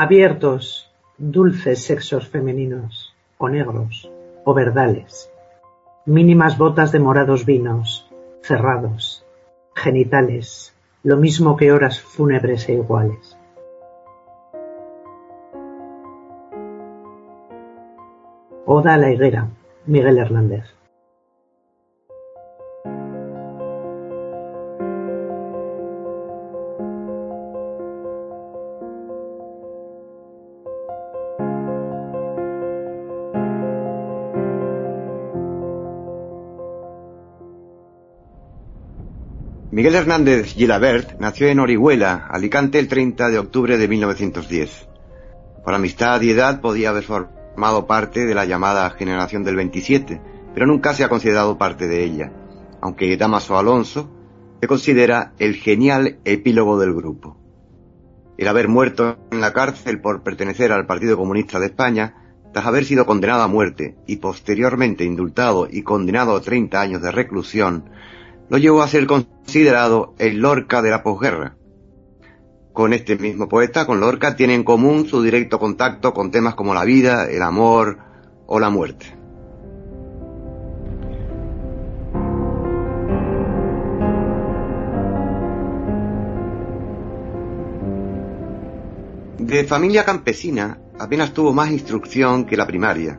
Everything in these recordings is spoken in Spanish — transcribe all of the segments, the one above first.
Abiertos, dulces sexos femeninos, o negros, o verdales, mínimas botas de morados vinos, cerrados, genitales, lo mismo que horas fúnebres e iguales. Oda a la higuera, Miguel Hernández. Miguel Hernández Gilabert nació en Orihuela, Alicante, el 30 de octubre de 1910. Por amistad y edad podía haber formado parte de la llamada generación del 27, pero nunca se ha considerado parte de ella, aunque Damaso Alonso se considera el genial epílogo del grupo. El haber muerto en la cárcel por pertenecer al Partido Comunista de España, tras haber sido condenado a muerte y posteriormente indultado y condenado a 30 años de reclusión, lo llevó a ser considerado el Lorca de la posguerra. Con este mismo poeta, con Lorca, tiene en común su directo contacto con temas como la vida, el amor o la muerte. De familia campesina, apenas tuvo más instrucción que la primaria.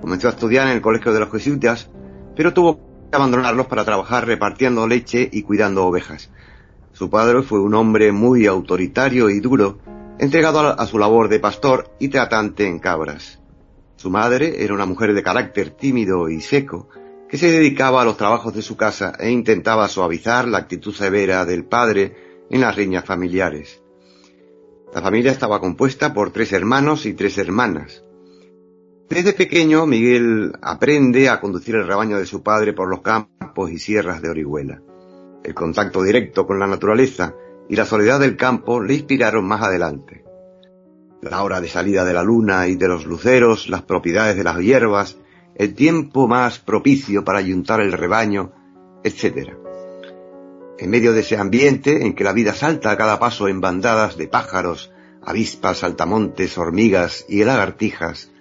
Comenzó a estudiar en el colegio de los jesuitas, pero tuvo abandonarlos para trabajar repartiendo leche y cuidando ovejas. Su padre fue un hombre muy autoritario y duro, entregado a, su labor de pastor y tratante en cabras. Su madre era una mujer de carácter tímido y seco, que se dedicaba a los trabajos de su casa e intentaba suavizar la actitud severa del padre en las riñas familiares. La familia estaba compuesta por tres hermanos y tres hermanas. Desde pequeño, Miguel aprende a conducir el rebaño de su padre por los campos y sierras de Orihuela. El contacto directo con la naturaleza y la soledad del campo le inspiraron más adelante. La hora de salida de la luna y de los luceros, las propiedades de las hierbas, el tiempo más propicio para ayuntar el rebaño, etc. En medio de ese ambiente en que la vida salta a cada paso en bandadas de pájaros, avispas, saltamontes, hormigas y lagartijas,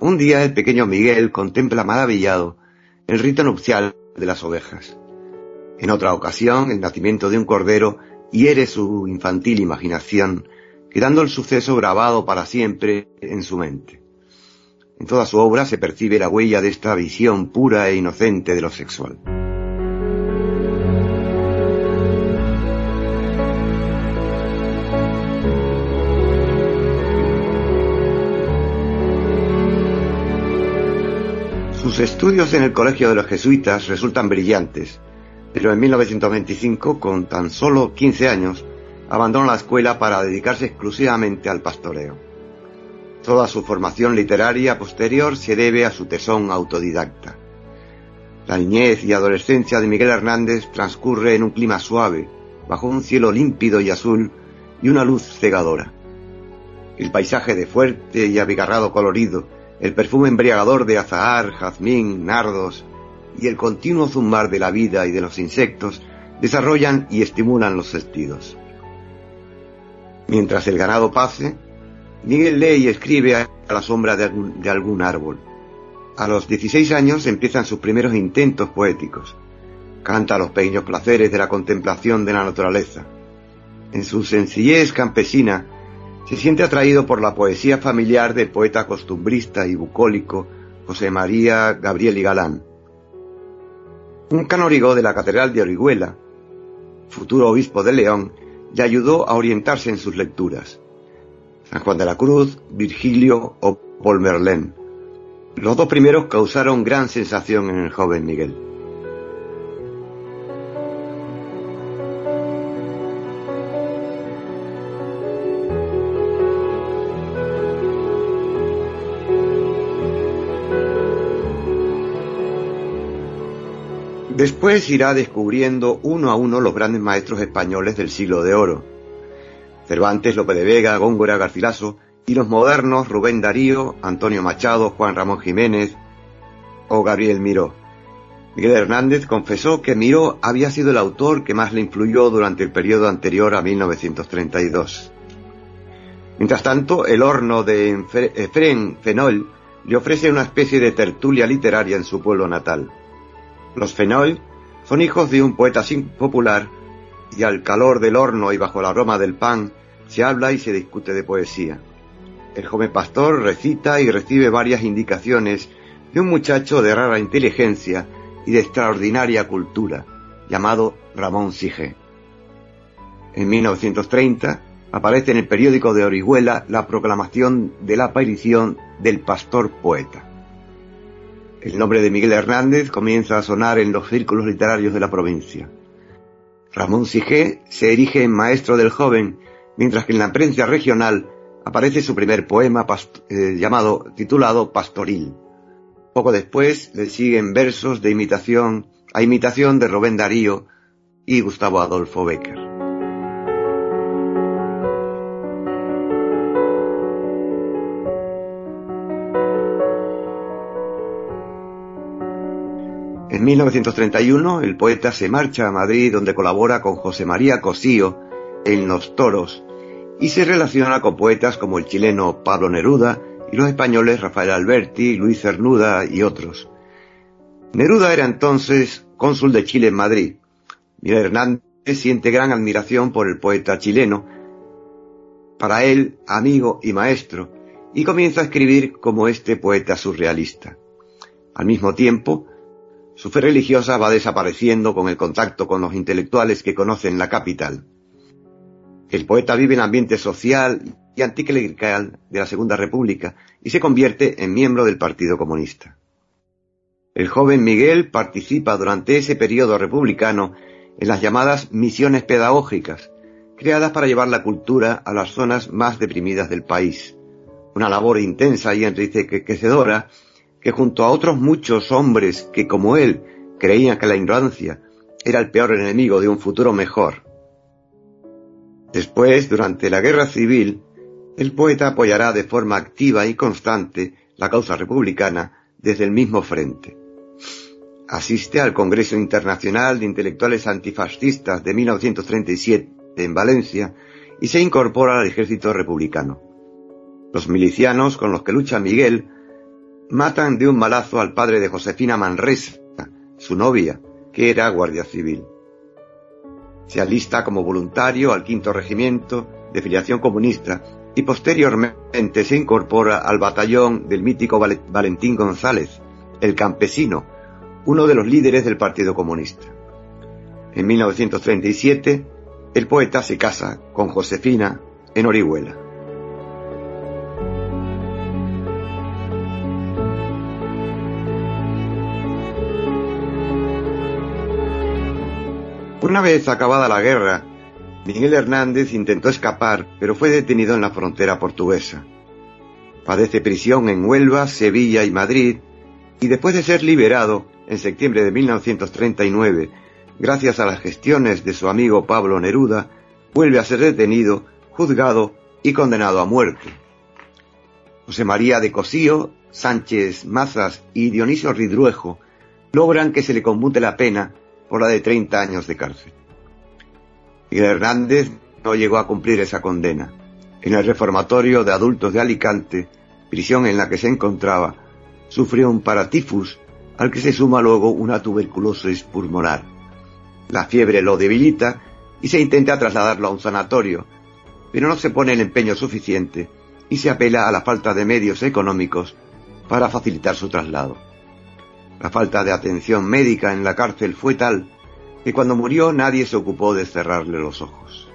un día el pequeño Miguel contempla maravillado el rito nupcial de las ovejas. En otra ocasión, el nacimiento de un cordero hiere su infantil imaginación, quedando el suceso grabado para siempre en su mente. En toda su obra se percibe la huella de esta visión pura e inocente de lo sexual. Sus estudios en el Colegio de los Jesuitas resultan brillantes, pero en 1925, con tan solo 15 años, abandona la escuela para dedicarse exclusivamente al pastoreo. Toda su formación literaria posterior se debe a su tesón autodidacta. La niñez y adolescencia de Miguel Hernández transcurre en un clima suave, bajo un cielo límpido y azul y una luz cegadora. El paisaje de fuerte y abigarrado colorido, el perfume embriagador de azahar, jazmín, nardos y el continuo zumbar de la vida y de los insectos desarrollan y estimulan los sentidos. Mientras el ganado pase, Miguel lee y escribe a la sombra de algún, de algún árbol. A los 16 años empiezan sus primeros intentos poéticos. Canta los pequeños placeres de la contemplación de la naturaleza. En su sencillez campesina, se siente atraído por la poesía familiar del poeta costumbrista y bucólico José María Gabriel y Galán. Un canórigo de la Catedral de Orihuela, futuro obispo de León, le ayudó a orientarse en sus lecturas. San Juan de la Cruz, Virgilio o Paul Merlén. Los dos primeros causaron gran sensación en el joven Miguel. Después irá descubriendo uno a uno los grandes maestros españoles del siglo de oro. Cervantes, Lope de Vega, Góngora, Garcilaso y los modernos Rubén Darío, Antonio Machado, Juan Ramón Jiménez o Gabriel Miró. Miguel Hernández confesó que Miró había sido el autor que más le influyó durante el periodo anterior a 1932. Mientras tanto, el horno de Efrén Fenol le ofrece una especie de tertulia literaria en su pueblo natal. Los Fenoy son hijos de un poeta popular y al calor del horno y bajo el aroma del pan se habla y se discute de poesía. El joven pastor recita y recibe varias indicaciones de un muchacho de rara inteligencia y de extraordinaria cultura, llamado Ramón Sige. En 1930 aparece en el periódico de Orihuela la proclamación de la aparición del pastor poeta. El nombre de Miguel Hernández comienza a sonar en los círculos literarios de la provincia. Ramón Sigé se erige en maestro del joven, mientras que en la prensa regional aparece su primer poema eh, llamado, titulado Pastoril. Poco después le siguen versos de imitación a imitación de Rubén Darío y Gustavo Adolfo Becker. En 1931 el poeta se marcha a Madrid donde colabora con José María Cosío en Los Toros y se relaciona con poetas como el chileno Pablo Neruda y los españoles Rafael Alberti, Luis Cernuda y otros. Neruda era entonces cónsul de Chile en Madrid. Miguel Hernández siente gran admiración por el poeta chileno, para él amigo y maestro, y comienza a escribir como este poeta surrealista. Al mismo tiempo, su fe religiosa va desapareciendo con el contacto con los intelectuales que conocen la capital. El poeta vive en ambiente social y anticlerical de la Segunda República y se convierte en miembro del Partido Comunista. El joven Miguel participa durante ese periodo republicano en las llamadas misiones pedagógicas, creadas para llevar la cultura a las zonas más deprimidas del país. Una labor intensa y enriquecedora que junto a otros muchos hombres que como él creían que la ignorancia era el peor enemigo de un futuro mejor. Después, durante la guerra civil, el poeta apoyará de forma activa y constante la causa republicana desde el mismo frente. Asiste al Congreso Internacional de Intelectuales Antifascistas de 1937 en Valencia y se incorpora al ejército republicano. Los milicianos con los que lucha Miguel matan de un malazo al padre de Josefina Manresa, su novia, que era guardia civil. Se alista como voluntario al quinto regimiento de filiación comunista y posteriormente se incorpora al batallón del mítico Valentín González, el campesino, uno de los líderes del Partido Comunista. En 1937, el poeta se casa con Josefina en Orihuela. Una vez acabada la guerra, Miguel Hernández intentó escapar, pero fue detenido en la frontera portuguesa. Padece prisión en Huelva, Sevilla y Madrid, y después de ser liberado en septiembre de 1939, gracias a las gestiones de su amigo Pablo Neruda, vuelve a ser detenido, juzgado y condenado a muerte. José María de Cosío, Sánchez Mazas y Dionisio Ridruejo logran que se le conmute la pena por la de 30 años de cárcel. Miguel Hernández no llegó a cumplir esa condena. En el reformatorio de adultos de Alicante, prisión en la que se encontraba, sufrió un paratifus al que se suma luego una tuberculosis pulmonar. La fiebre lo debilita y se intenta trasladarlo a un sanatorio, pero no se pone el empeño suficiente y se apela a la falta de medios económicos para facilitar su traslado. La falta de atención médica en la cárcel fue tal que cuando murió nadie se ocupó de cerrarle los ojos.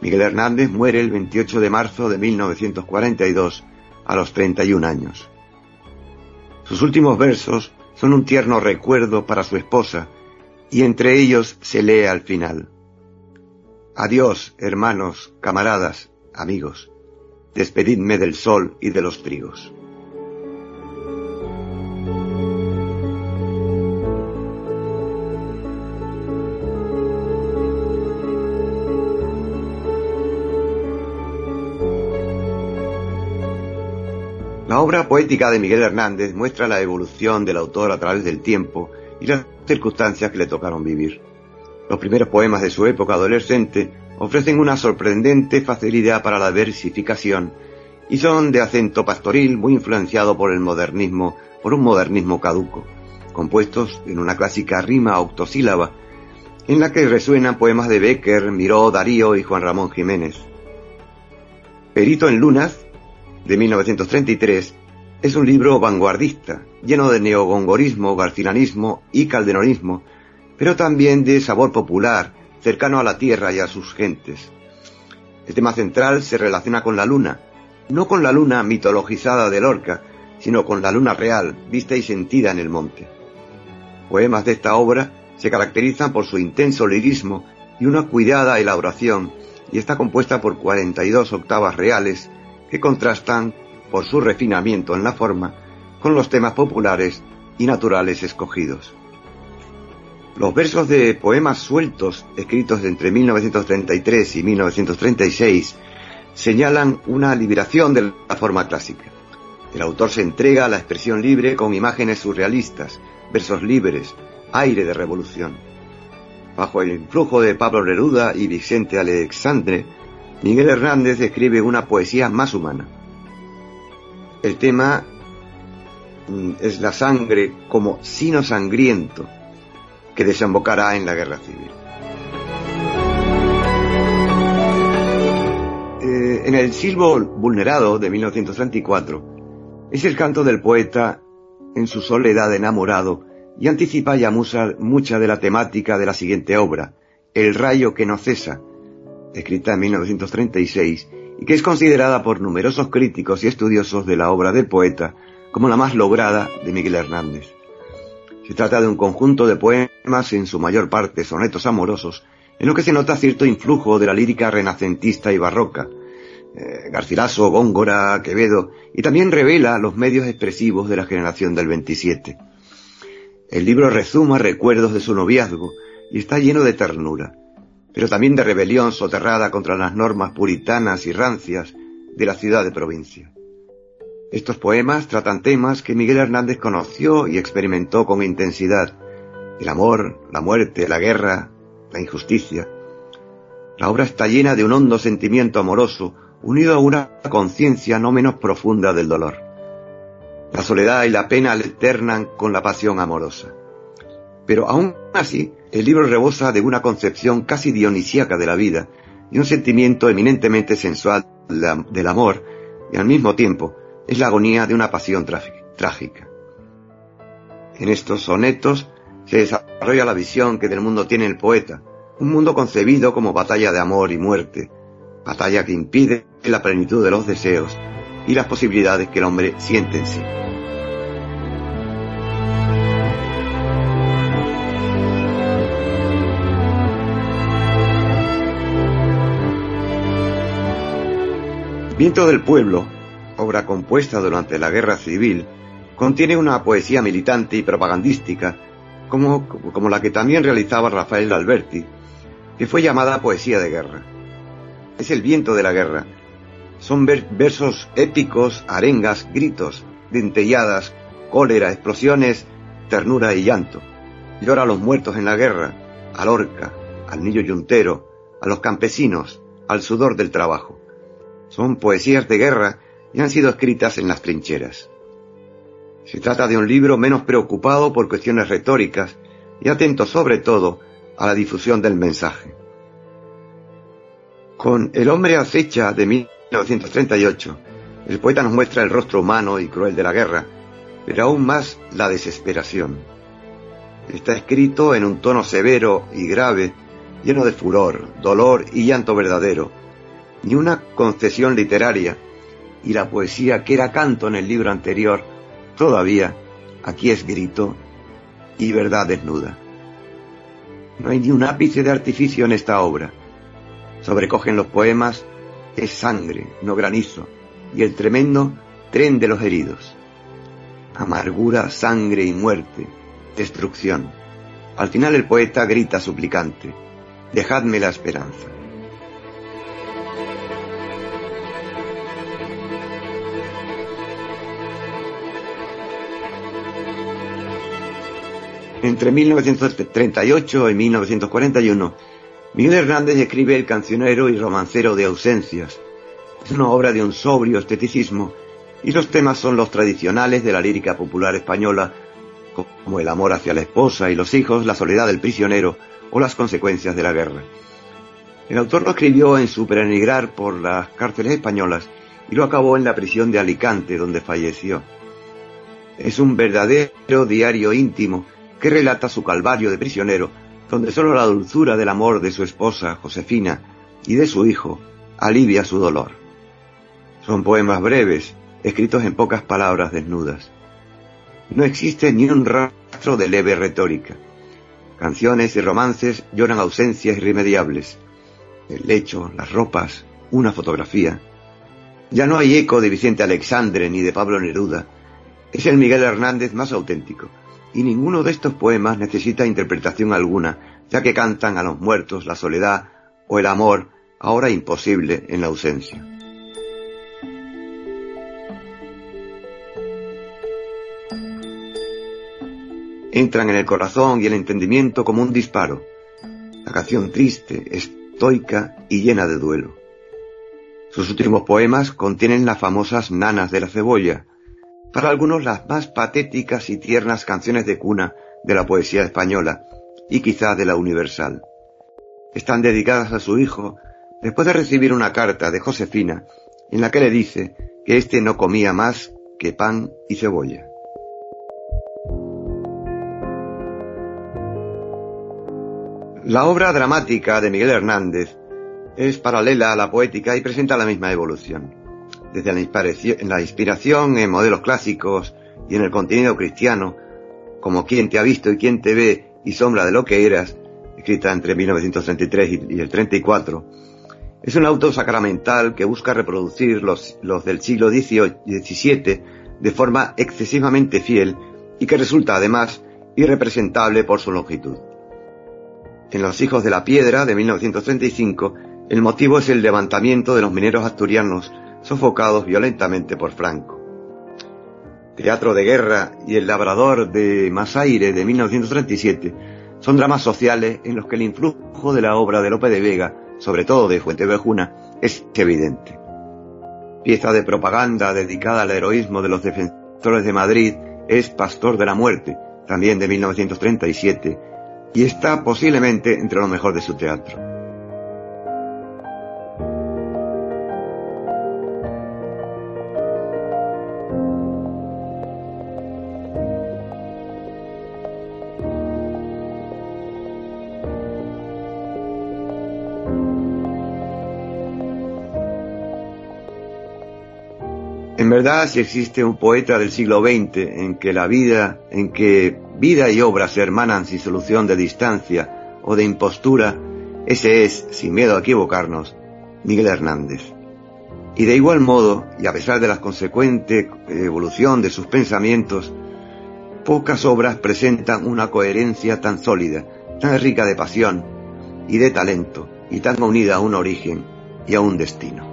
Miguel Hernández muere el 28 de marzo de 1942 a los 31 años. Sus últimos versos son un tierno recuerdo para su esposa y entre ellos se lee al final. Adiós, hermanos, camaradas, amigos. Despedidme del sol y de los trigos. Obra poética de Miguel Hernández muestra la evolución del autor a través del tiempo y las circunstancias que le tocaron vivir. Los primeros poemas de su época adolescente ofrecen una sorprendente facilidad para la versificación y son de acento pastoril muy influenciado por el modernismo, por un modernismo caduco, compuestos en una clásica rima octosílaba en la que resuenan poemas de Becker, Miró, Darío y Juan Ramón Jiménez. Perito en Lunas de 1933, es un libro vanguardista, lleno de neogongorismo, garcilanismo y calderonismo, pero también de sabor popular, cercano a la tierra y a sus gentes. El tema central se relaciona con la luna, no con la luna mitologizada de Lorca, sino con la luna real, vista y sentida en el monte. Poemas de esta obra se caracterizan por su intenso lirismo y una cuidada elaboración, y está compuesta por 42 octavas reales, que contrastan por su refinamiento en la forma con los temas populares y naturales escogidos. Los versos de poemas sueltos escritos entre 1933 y 1936 señalan una liberación de la forma clásica. El autor se entrega a la expresión libre con imágenes surrealistas, versos libres, aire de revolución. Bajo el influjo de Pablo Neruda y Vicente Alexandre, Miguel Hernández escribe una poesía más humana. El tema mm, es la sangre como sino sangriento que desembocará en la guerra civil. Eh, en el Silbo Vulnerado de 1934 es el canto del poeta en su soledad enamorado y anticipa ya mucha de la temática de la siguiente obra, El rayo que no cesa, escrita en 1936 y que es considerada por numerosos críticos y estudiosos de la obra del poeta como la más lograda de Miguel Hernández. Se trata de un conjunto de poemas, en su mayor parte sonetos amorosos, en lo que se nota cierto influjo de la lírica renacentista y barroca, eh, Garcilaso, Góngora, Quevedo, y también revela los medios expresivos de la generación del 27. El libro rezuma recuerdos de su noviazgo y está lleno de ternura pero también de rebelión soterrada contra las normas puritanas y rancias de la ciudad de provincia. Estos poemas tratan temas que Miguel Hernández conoció y experimentó con intensidad, el amor, la muerte, la guerra, la injusticia. La obra está llena de un hondo sentimiento amoroso, unido a una conciencia no menos profunda del dolor. La soledad y la pena alternan con la pasión amorosa. Pero aún así, el libro rebosa de una concepción casi dionisíaca de la vida y un sentimiento eminentemente sensual del amor y al mismo tiempo es la agonía de una pasión trágica. En estos sonetos se desarrolla la visión que del mundo tiene el poeta, un mundo concebido como batalla de amor y muerte, batalla que impide la plenitud de los deseos y las posibilidades que el hombre siente en sí. Viento del Pueblo, obra compuesta durante la Guerra Civil, contiene una poesía militante y propagandística, como, la que también realizaba Rafael Alberti, que fue llamada poesía de guerra. Es el viento de la guerra. Son versos épicos, arengas, gritos, dentelladas, cólera, explosiones ternura y llanto. Llora a los muertos en la guerra, al orca, al niño yuntero, a los campesinos, al sudor del trabajo. Son poesías de guerra y han sido escritas en las trincheras. Se trata de un libro menos preocupado por cuestiones retóricas y atento sobre todo a la difusión del mensaje. Con El hombre acecha de 1938, el poeta nos muestra el rostro humano y cruel de la guerra, pero aún más la desesperación. Está escrito en un tono severo y grave, lleno de furor, dolor y llanto verdadero, ni una concesión literaria, y la poesía que era canto en el libro anterior, todavía aquí es grito y verdad desnuda. No hay ni un ápice de artificio en esta obra. Sobrecogen los poemas, es sangre, no granizo, y el tremendo tren de los heridos. Amargura, sangre y muerte, destrucción. Al final el poeta grita suplicante, dejadme la esperanza. Entre 1938 y 1941, Miguel Hernández escribe El cancionero y romancero de ausencias. Es una obra de un sobrio esteticismo y los temas son los tradicionales de la lírica popular española, como el amor hacia la esposa y los hijos, la soledad del prisionero o las consecuencias de la guerra. El autor lo escribió en su perenigrar por las cárceles españolas y lo acabó en la prisión de Alicante, donde falleció. Es un verdadero diario íntimo que relata su calvario de prisionero, donde solo la dulzura del amor de su esposa, Josefina, y de su hijo, alivia su dolor. Son poemas breves, escritos en pocas palabras desnudas. No existe ni un rastro de leve retórica. Canciones y romances lloran ausencias irremediables. El lecho, las ropas, una fotografía. Ya no hay eco de Vicente Alexandre ni de Pablo Neruda. Es el Miguel Hernández más auténtico y ninguno de estos poemas necesita interpretación alguna, ya que cantan a los muertos la soledad o el amor, ahora imposible en la ausencia. Entran en el corazón y el entendimiento como un disparo. La canción triste, estoica y llena de duelo. Sus últimos poemas contienen las famosas nanas de la cebolla, para algunos las más patéticas y tiernas canciones de cuna de la poesía española y quizá de la universal. Están dedicadas a su hijo después de recibir una carta de Josefina en la que le dice que éste no comía más que pan y cebolla. La obra dramática de Miguel Hernández es paralela a la poética y presenta la misma evolución desde la, inspiración en modelos clásicos y en el contenido cristiano, como Quién te ha visto y quién te ve y sombra de lo que eras, escrita entre 1933 y, el 34, es un auto sacramental que busca reproducir los, los del siglo XVII de forma excesivamente fiel y que resulta además irrepresentable por su longitud. En Los Hijos de la Piedra de 1935, el motivo es el levantamiento de los mineros asturianos sofocados violentamente por Franco. Teatro de Guerra y El Labrador de Masaire de 1937 son dramas sociales en los que el influjo de la obra de Lope de Vega, sobre todo de Fuentevejuna, es evidente. Pieza de propaganda dedicada al heroísmo de los defensores de Madrid es Pastor de la Muerte, también de 1937, y está posiblemente entre lo mejor de su teatro. Verdad, si existe un poeta del siglo XX en que la vida, en que vida y obra se hermanan sin solución de distancia o de impostura, ese es, sin miedo a equivocarnos, Miguel Hernández. Y de igual modo, y a pesar de la consecuente evolución de sus pensamientos, pocas obras presentan una coherencia tan sólida, tan rica de pasión y de talento, y tan unida a un origen y a un destino.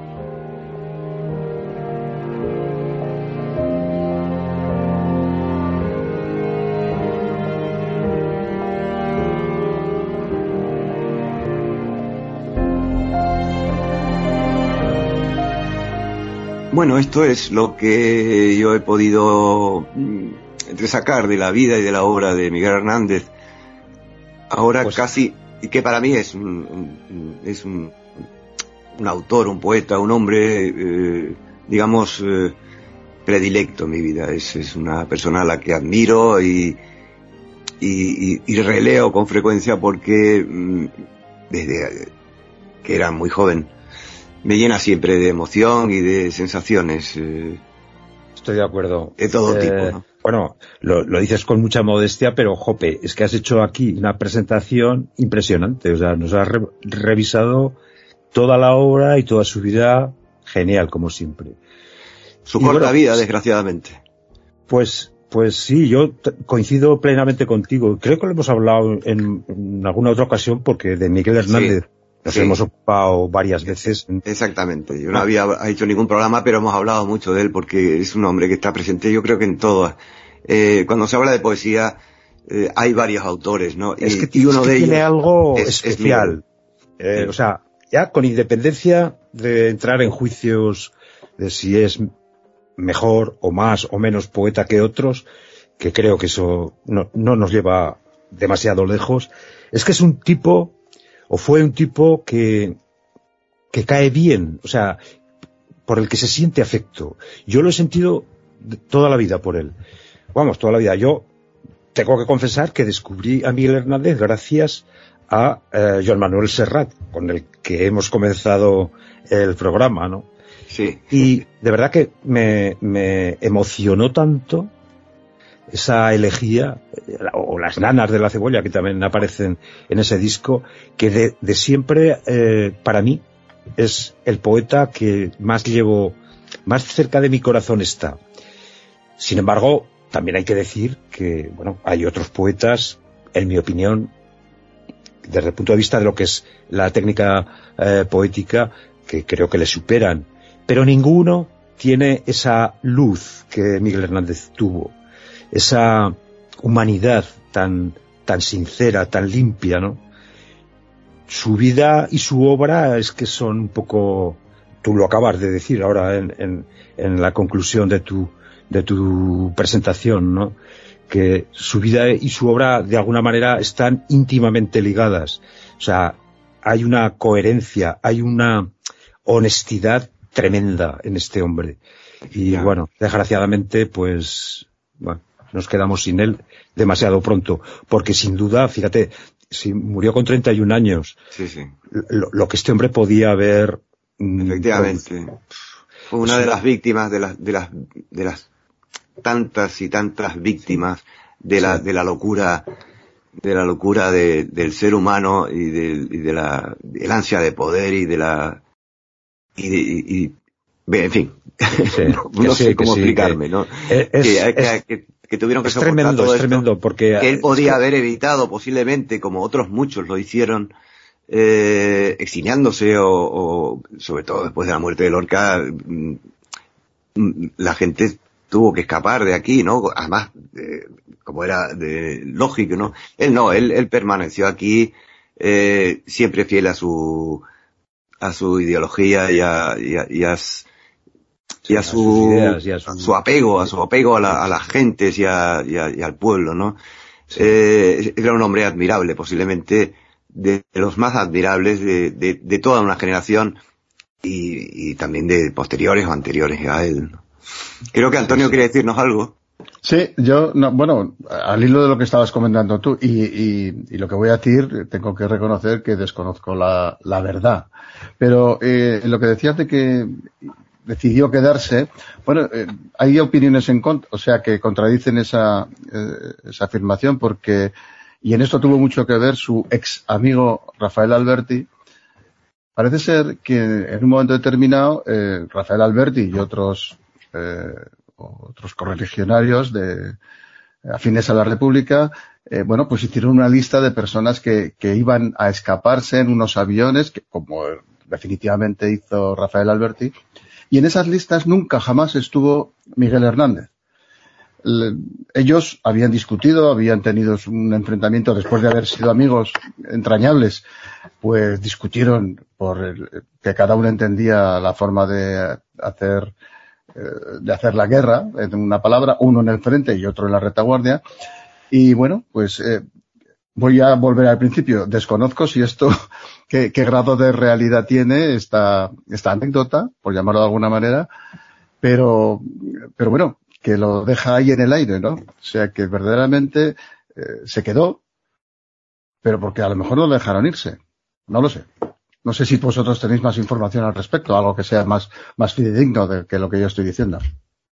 Bueno, esto es lo que yo he podido mm, sacar de la vida y de la obra de Miguel Hernández. Ahora Pues- casi, y que para mí es un, es un, un autor, un poeta, un hombre, eh, digamos, eh, predilecto en mi vida. Es, es una persona a la que admiro y, y, y- y releo con frecuencia porque mm, desde que era muy joven me llena siempre de emoción y de sensaciones. eh, Estoy de acuerdo. De todo Eh, tipo, ¿no? Bueno, lo, lo dices con mucha modestia, pero jope, es que has hecho aquí una presentación impresionante. O sea, nos has re- revisado toda la obra y toda su vida genial, como siempre. su Y corta bueno, vida, pues- desgraciadamente. Pues, pues sí, yo coincido plenamente contigo. Creo que lo hemos hablado en, en alguna otra ocasión porque de Miguel Hernández nos sí. hemos ocupado varias veces. Exactamente. Yo no había hecho ningún programa, pero hemos hablado mucho de él porque es un hombre que está presente, yo creo que en todas. Eh, cuando se habla de poesía, eh, hay varios autores, ¿no? Es Y- que, y uno es que de ellos tiene algo es- es especial. Eh, Sí. O sea, ya con independencia de entrar en juicios de si es mejor o más o menos poeta que otros, que creo que eso no, no nos lleva demasiado lejos, es que es un tipo, o fue un tipo que, que cae bien, o sea, por el que se siente afecto. Yo lo he sentido toda la vida por él. Vamos, toda la vida. Yo tengo que confesar que descubrí a Miguel Hernández gracias a eh, Joan Manuel Serrat, con el que hemos comenzado el programa, ¿no? Sí. Y de verdad que me, me emocionó tanto esa elegía, eh, o las nanas de la cebolla que también aparecen en ese disco, que de, siempre, eh, para mí, es el poeta que más llevo, más cerca de mi corazón está. Sin embargo, también hay que decir que, bueno, hay otros poetas, en mi opinión, desde el punto de vista de lo que es la técnica eh, poética, que creo que le superan. Pero ninguno tiene esa luz que Miguel Hernández tuvo, esa humanidad tan, tan sincera, tan limpia, ¿no? Su vida y su obra es que son un poco, tú lo acabas de decir ahora en, en, en la conclusión de tu, de tu presentación, ¿no? Que su vida y su obra de alguna manera están íntimamente ligadas. O sea, hay una coherencia, hay una honestidad tremenda en este hombre. Y Ya. bueno, desgraciadamente, pues, bueno, nos quedamos sin él demasiado pronto. Porque sin duda, fíjate, si murió con 31 años, Sí, sí. lo, lo que este hombre podía haber... mm, Efectivamente. Fue una de las víctimas de las, de las, de las tantas y tantas víctimas de la, de la locura, de la locura de- del ser humano y de, y de la, del ansia de poder y de la, y de, y- en fin. Sí, no que no sí, sé cómo sí, explicarme, ¿no? Es, que, es- que- que tuvieron que es soportar tremendo, todo es esto, tremendo, porque... que él es podía que- haber evitado posiblemente, como otros muchos lo hicieron, eh, exiliándose o, o, sobre todo después de la muerte de Lorca, mm, mm, la gente tuvo que escapar de aquí, ¿no? Además, eh, como era de, lógico, ¿no? Él no, él, él permaneció aquí, eh, siempre fiel a su, a su ideología y a, y a, y a y a a sus su, ideas y a su- su apego, a su apego a, la- a las gentes y, a- y a- y al pueblo, ¿no? Eh, era un hombre admirable, posiblemente de, de los más admirables de, de, de toda una generación y, y también de posteriores o anteriores a él. Creo que Antonio quiere decirnos algo. Sí, yo, no, bueno, al hilo de lo que estabas comentando tú, y, y, y lo que voy a decir, tengo que reconocer que desconozco la, la verdad. Pero eh, lo que decías de que decidió quedarse, bueno, eh, hay opiniones en contra, o sea, que contradicen esa, eh, esa afirmación porque, y en esto tuvo mucho que ver su ex amigo Rafael Alberti, Parece ser que en un momento determinado eh, Rafael Alberti y otros eh, otros correligionarios de afines a la República, bueno, pues hicieron una lista de personas que, que iban a escaparse en unos aviones, que, como definitivamente hizo Rafael Alberti, y en esas listas nunca jamás estuvo Miguel Hernández. Ellos habían discutido, habían tenido un enfrentamiento después de haber sido amigos entrañables, pues discutieron por que cada uno entendía la forma de hacer de hacer la guerra, en una palabra, uno en el frente y otro en la retaguardia. Y bueno, pues eh, voy a volver al principio. Desconozco si esto, qué, qué grado de realidad tiene esta, esta anécdota, por llamarlo de alguna manera, pero, pero bueno, que lo deja ahí en el aire, ¿no? O sea que verdaderamente eh, se quedó, pero porque a lo mejor no lo dejaron irse. No lo sé. No sé si vosotros tenéis más información al respecto, algo que sea más, más fidedigno de que lo que yo estoy diciendo.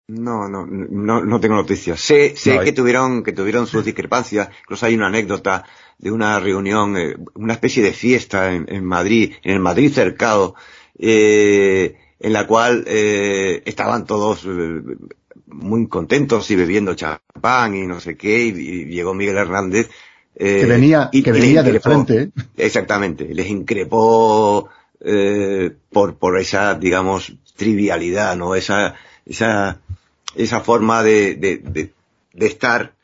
No, no, no, no tengo noticias. Sé, sé No que tuvieron, que tuvieron sus discrepancias. Incluso hay una anécdota de una reunión, eh, una especie de fiesta en, en Madrid, en el Madrid cercado, eh, en la cual eh, estaban todos eh, muy contentos y bebiendo champán y no sé qué, y, y llegó Miguel Hernández. eh, que venía, y- que venía del increpó. frente, ¿eh? Exactamente, les increpó eh, por, por esa, digamos, trivialidad, ¿no? Esa, esa, esa forma de, de, de, de estar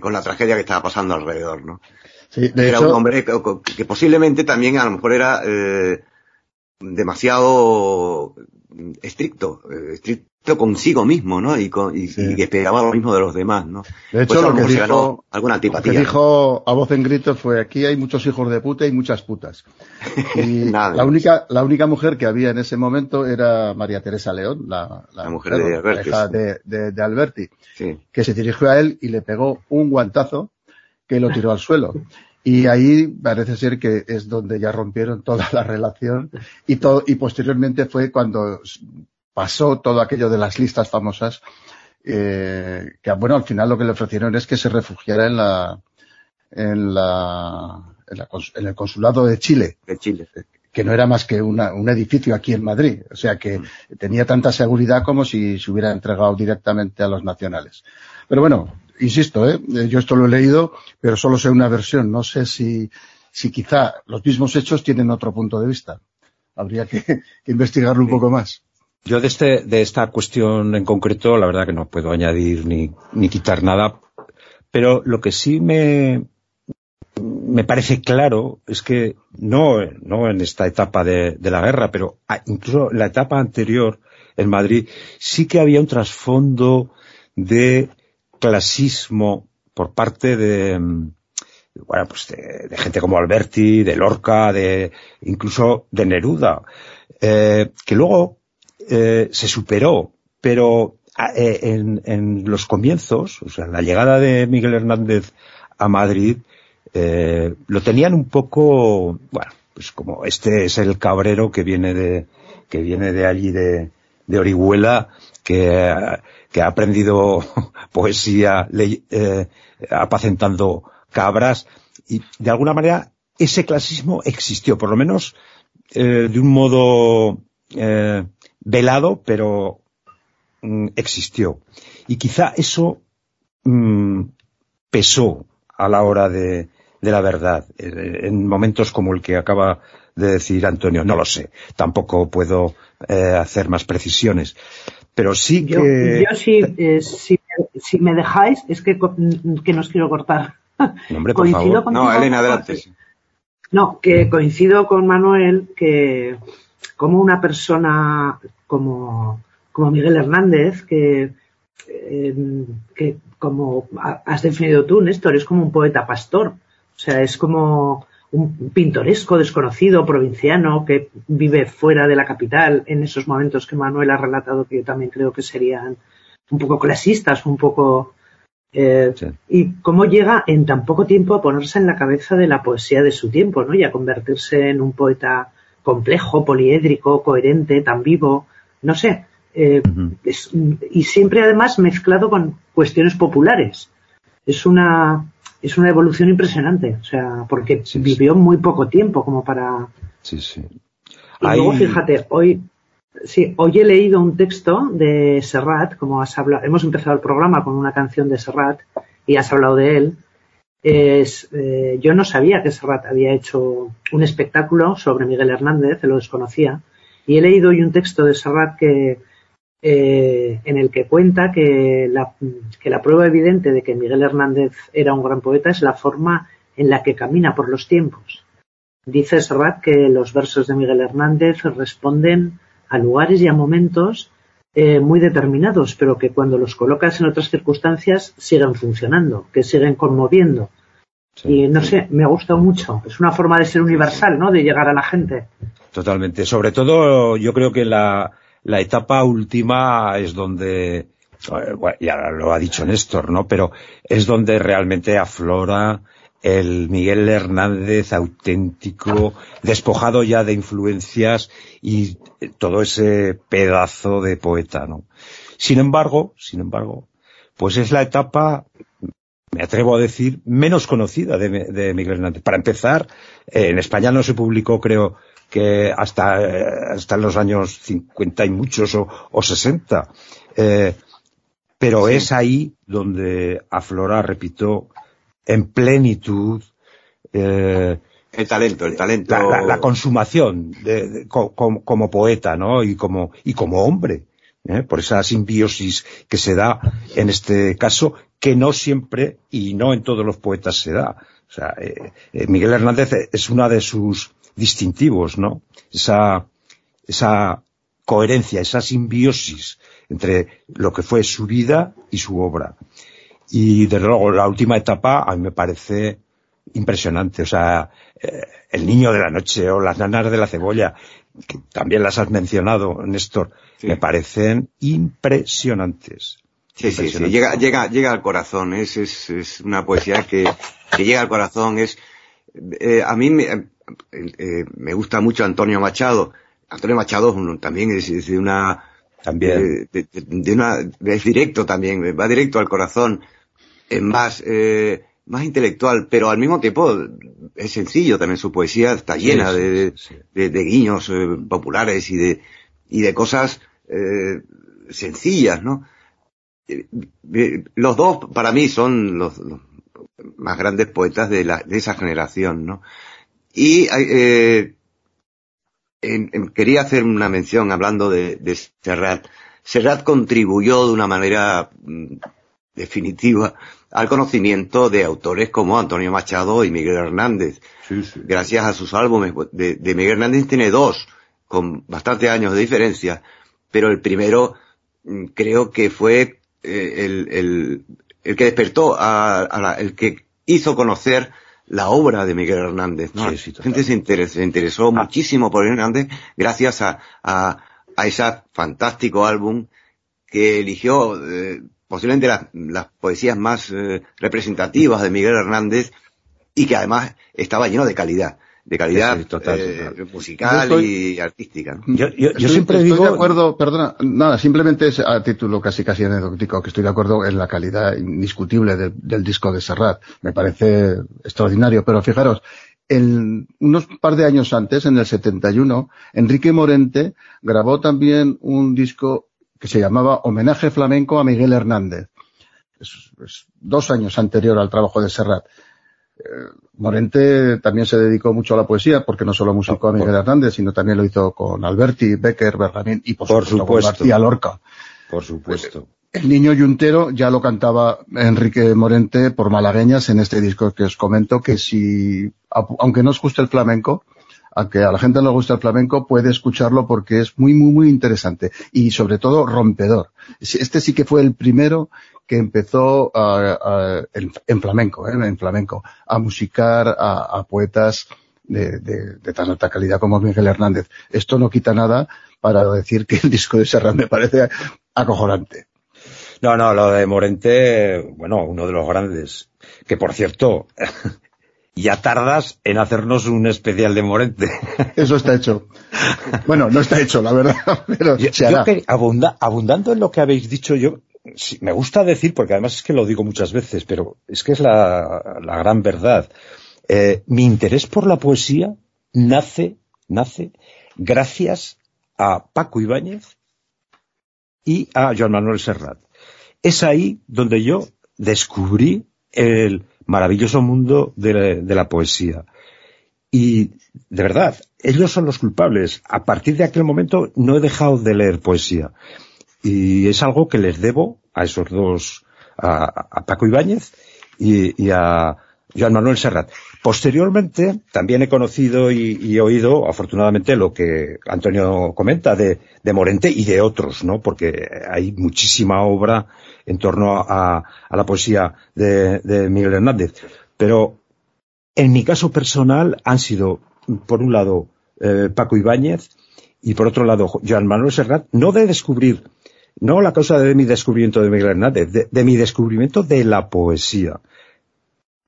con la tragedia que estaba pasando alrededor, ¿no? Sí, de era hecho, un hombre que, que posiblemente también a lo mejor era eh, demasiado estricto, eh, estricto consigo mismo, ¿no? Y, con, y, Sí. y que esperaba lo mismo de los demás, ¿no? de hecho Pues lo que dijo, alguna lo que antipatía. dijo a voz en grito fue aquí hay muchos hijos de puta y muchas putas. Y la única, la única mujer que había en ese momento era María Teresa León, la, La mujer de Alberti, sí. de, de- de Alberti, Sí. que se dirigió a él y le pegó un guantazo que lo tiró al suelo. Y ahí parece ser que es donde ya rompieron toda la relación y todo, y posteriormente fue cuando pasó todo aquello de las listas famosas, eh, que bueno, al final lo que le ofrecieron es que se refugiara en la, en la, en, la cons- en el consulado de Chile, De Chile. que no era más que una- un edificio aquí en Madrid. O sea que tenía tanta seguridad como si se hubiera entregado directamente a los nacionales. Pero bueno, insisto, ¿eh? Eh, yo esto lo he leído, pero solo sé una versión. No sé si, si quizá los mismos hechos tienen otro punto de vista. Habría que, que investigarlo un poco más. Yo de, este, de esta cuestión en concreto, la verdad que no puedo añadir ni, ni quitar nada, pero lo que sí me, me parece claro es que no, no en esta etapa de, de la guerra, pero a- incluso en la etapa anterior en Madrid sí que había un trasfondo de clasismo por parte de, mm, bueno, pues de, de gente como Alberti, de Lorca, de incluso de Neruda, eh, que luego eh, se superó, pero a- eh, en, en los comienzos, o sea, la llegada de Miguel Hernández a Madrid, eh, lo tenían un poco, bueno, pues como este es el cabrero que viene de, que viene de allí de, de Orihuela, que, que ha aprendido poesía ley- eh, apacentando cabras, y de alguna manera ese clasismo existió, por lo menos eh, de un modo eh, velado, pero mm, existió. Y quizá eso mm, pesó a la hora de, de la verdad, eh, en momentos como el que acaba de decir Antonio. No lo sé, tampoco puedo eh, hacer más precisiones, pero sí Yo, que... yo sí, eh, si, si me dejáis, es que, que no os quiero cortar. No, hombre, por Coincido favor. contigo, No, Elena, adelante. No, que coincido con Manuel que como una persona como, como Miguel Hernández, que, eh, que como ha- has definido tú, Néstor, es como un poeta pastor. O sea, es como un pintoresco desconocido, provinciano, que vive fuera de la capital en esos momentos que Manuel ha relatado, que yo también creo que serían un poco clasistas, un poco... eh, Sí. y cómo llega en tan poco tiempo a ponerse en la cabeza de la poesía de su tiempo, ¿no? Y a convertirse en un poeta complejo, poliédrico, coherente, tan vivo, no sé. eh, es- y siempre además mezclado con cuestiones populares. Es una, es una evolución impresionante, o sea, porque Sí, sí. vivió muy poco tiempo como para... Sí, sí. Y luego, fíjate, hoy, sí, hoy he leído un texto de Serrat, como has hablado, hemos empezado el programa con una canción de Serrat y has hablado de él. Es, eh, yo no sabía que Serrat había hecho un espectáculo sobre Miguel Hernández, lo desconocía, y he leído hoy un texto de Serrat que, eh, en el que cuenta que la, que la prueba evidente de que Miguel Hernández era un gran poeta es la forma en la que camina por los tiempos. Dice Serrat que los versos de Miguel Hernández responden a lugares y a momentos eh, muy determinados, pero que cuando los colocas en otras circunstancias siguen funcionando, que siguen conmoviendo. Sí. y no sé, me ha gustado mucho. Es una forma de ser universal, ¿no? De llegar a la gente. Totalmente. Sobre todo, yo creo que la, la etapa última es donde, eh, bueno, ya lo ha dicho Néstor, ¿no? Pero es donde realmente aflora el Miguel Hernández auténtico, despojado ya de influencias y todo ese pedazo de poeta, ¿no? Sin embargo, sin embargo, pues es la etapa, me atrevo a decir, menos conocida de, de Miguel Hernández. Para empezar, eh, en España no se publicó, creo, que hasta, eh, hasta los años 50 y muchos o, o 60. Eh, pero sí. es ahí donde aflora, repito, en plenitud eh, el talento, el talento. La, la, la consumación de, de, como, como, poeta, ¿no? Y como, y como hombre. ¿eh? Por esa simbiosis que se da en este caso, que no siempre y no en todos los poetas se da. O sea, eh, Miguel Hernández es una de sus distintivos, ¿no? Esa, esa coherencia, esa simbiosis entre lo que fue su vida y su obra. Y desde luego la última etapa a mí me parece impresionante. O sea, eh, El niño de la noche o Las nanas de la cebolla, que también las has mencionado, Néstor, sí. me parecen impresionantes. Sí, sí, sí, llega, llega, llega al corazón, es, es, es una poesía que, que llega al corazón, es, eh, a mí me, eh, me gusta mucho Antonio Machado, Antonio Machado también es, es de una, también, de, de, de, una, es directo también, va directo al corazón, es más, eh, más intelectual, pero al mismo tiempo es sencillo también su poesía está llena sí, de, sí, de, de, guiños eh, populares y de, y de cosas eh, sencillas, ¿no? Los dos para mí son los, los más grandes poetas de, la, de esa generación, ¿no? Y eh, en, en, quería hacer una mención hablando de, de Serrat. Serrat contribuyó de una manera mm, definitiva al conocimiento de autores como Antonio Machado y Miguel Hernández. Sí, sí. Gracias a sus álbumes, de, de, Miguel Hernández tiene dos, con bastantes años de diferencia, pero el primero mm, creo que fue eh, el, el, el, que despertó a, a la, el que hizo conocer la obra de Miguel Hernández, ¿no? Sí, sí, la gente se interesó, se interesó ah. muchísimo por Hernández gracias a, a, a ese fantástico álbum que eligió eh, posiblemente las, las poesías más eh, representativas de Miguel Hernández y que además estaba lleno de calidad de calidad sí, total, eh, total. musical estoy- y artística. ¿no? Yo, yo- yo Estoy- siempre estoy digo... de acuerdo, perdona, nada, simplemente es a título casi casi anecdótico que estoy de acuerdo en la calidad indiscutible del, del disco de Serrat. Me parece extraordinario, pero fijaros, en unos par de años antes, en el 71, Enrique Morente grabó también un disco que se llamaba Homenaje Flamenco a Miguel Hernández. Es, es dos años anterior al trabajo de Serrat. Eh, Morente también se dedicó mucho a la poesía, porque no solo musicó a Miguel Hernández, sino también lo hizo con Alberti, Becker, Bergamín y por, Por supuesto, con. García Lorca. Por supuesto. El niño yuntero ya lo cantaba Enrique Morente por malagueñas en este disco que os comento, que si, aunque no os guste el flamenco, aunque a la gente no le gusta el flamenco, puede escucharlo porque es muy, muy, muy interesante y sobre todo rompedor. Este sí que fue el primero que empezó a- a- en, en flamenco, ¿eh? en flamenco, a musicar a, a poetas de, de- de tan alta calidad como Miguel Hernández. Esto no quita nada para decir que el disco de Serrat me parece acojonante. No, no, lo de Morente, bueno, uno de los grandes. Que por cierto, ya tardas en hacernos un especial de Morente. Eso está hecho. Bueno, no está hecho, la verdad, pero Yo, se yo que- abunda- abundando en lo que habéis dicho, yo me gusta decir, porque además es que lo digo muchas veces, pero es que es la, gran verdad. Eh, mi interés por la poesía nace, nace gracias a Paco Ibáñez y a Joan Manuel Serrat. Es ahí donde yo descubrí el maravilloso mundo de la poesía. Y, de verdad, ellos son los culpables. A partir de aquel momento no he dejado de leer poesía. Y es algo que les debo a esos dos, a, a Paco Ibáñez y, a Joan Manuel Serrat. Posteriormente, también he conocido y, y, oído, afortunadamente, lo que Antonio comenta de, de, Morente y de otros, ¿no? Porque hay muchísima obra en torno a, a la poesía de, de, Miguel Hernández. Pero, en mi caso personal, han sido, por un lado, eh, Paco Ibáñez y por otro lado, Joan Manuel Serrat, no de descubrir, no la causa de mi descubrimiento de Miguel Hernández, de, de mi descubrimiento de la poesía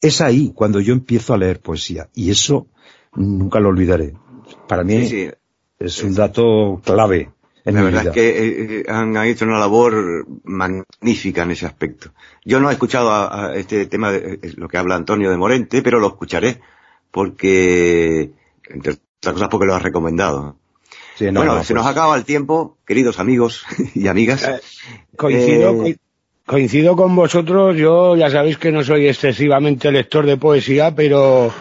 es ahí cuando yo empiezo a leer poesía. Y eso nunca lo olvidaré. Para mí sí, sí. es un dato clave. En la mi verdad vida. es que eh, han, han, hecho una labor magnífica en ese aspecto. Yo no he escuchado a, a este tema de eh, lo que habla Antonio de Morente, pero lo escucharé porque, entre otras cosas, porque lo has recomendado. Sí, no, bueno, no, se pues... nos acaba el tiempo, queridos amigos y amigas. Eh, coincido, eh, coincido con vosotros, yo ya sabéis que no soy excesivamente lector de poesía, pero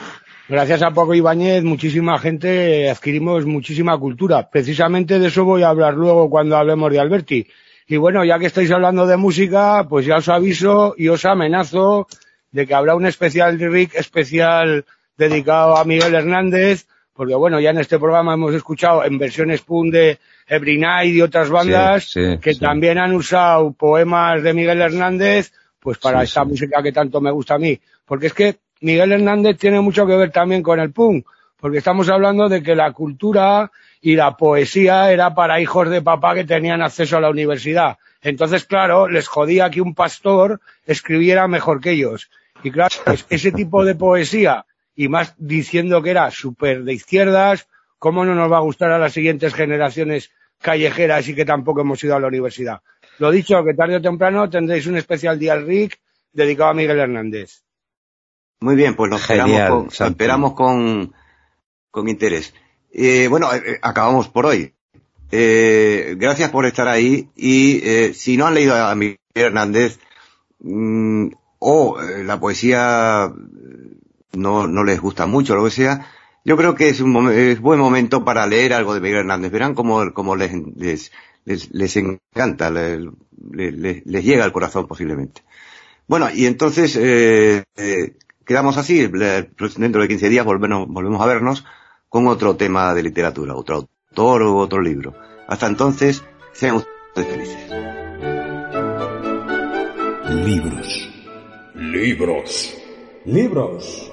gracias a Paco Ibáñez muchísima gente adquirimos muchísima cultura. Precisamente de eso voy a hablar luego cuando hablemos de Alberti. Y bueno, ya que estáis hablando de música, pues ya os aviso y os amenazo de que habrá un especial Rick especial dedicado a Miguel Hernández, porque bueno, ya en este programa hemos escuchado en versiones PUN de Every Night y otras bandas sí, sí, que sí. también han usado poemas de Miguel Hernández pues para esta música que tanto me gusta a mí. Porque es que Miguel Hernández tiene mucho que ver también con el punk, porque estamos hablando de que la cultura y la poesía era para hijos de papá que tenían acceso a la universidad. Entonces, claro, les jodía que un pastor escribiera mejor que ellos. Y claro, ese tipo de poesía, y más diciendo que era súper de izquierdas, ¿cómo no nos va a gustar a las siguientes generaciones callejeras y que tampoco hemos ido a la universidad? Lo dicho, que tarde o temprano tendréis un especial día al RIC dedicado a Miguel Hernández. Muy bien, pues lo esperamos, Genial, con, esperamos con, con interés. Eh, bueno, eh, eh, acabamos por hoy. Eh, gracias por estar ahí y eh, si no han leído a Miguel Hernández mm, o la poesía no, no les gusta mucho, lo que sea, yo creo que es un es buen momento para leer algo de Miguel Hernández. Verán cómo, cómo les, les, les, les encanta, les, les, les llega al corazón posiblemente. Bueno, y entonces eh, eh, quedamos así, dentro de 15 días volvemos, volvemos a vernos con otro tema de literatura, otro autor o otro libro. Hasta entonces, sean ustedes felices. Libros. Libros.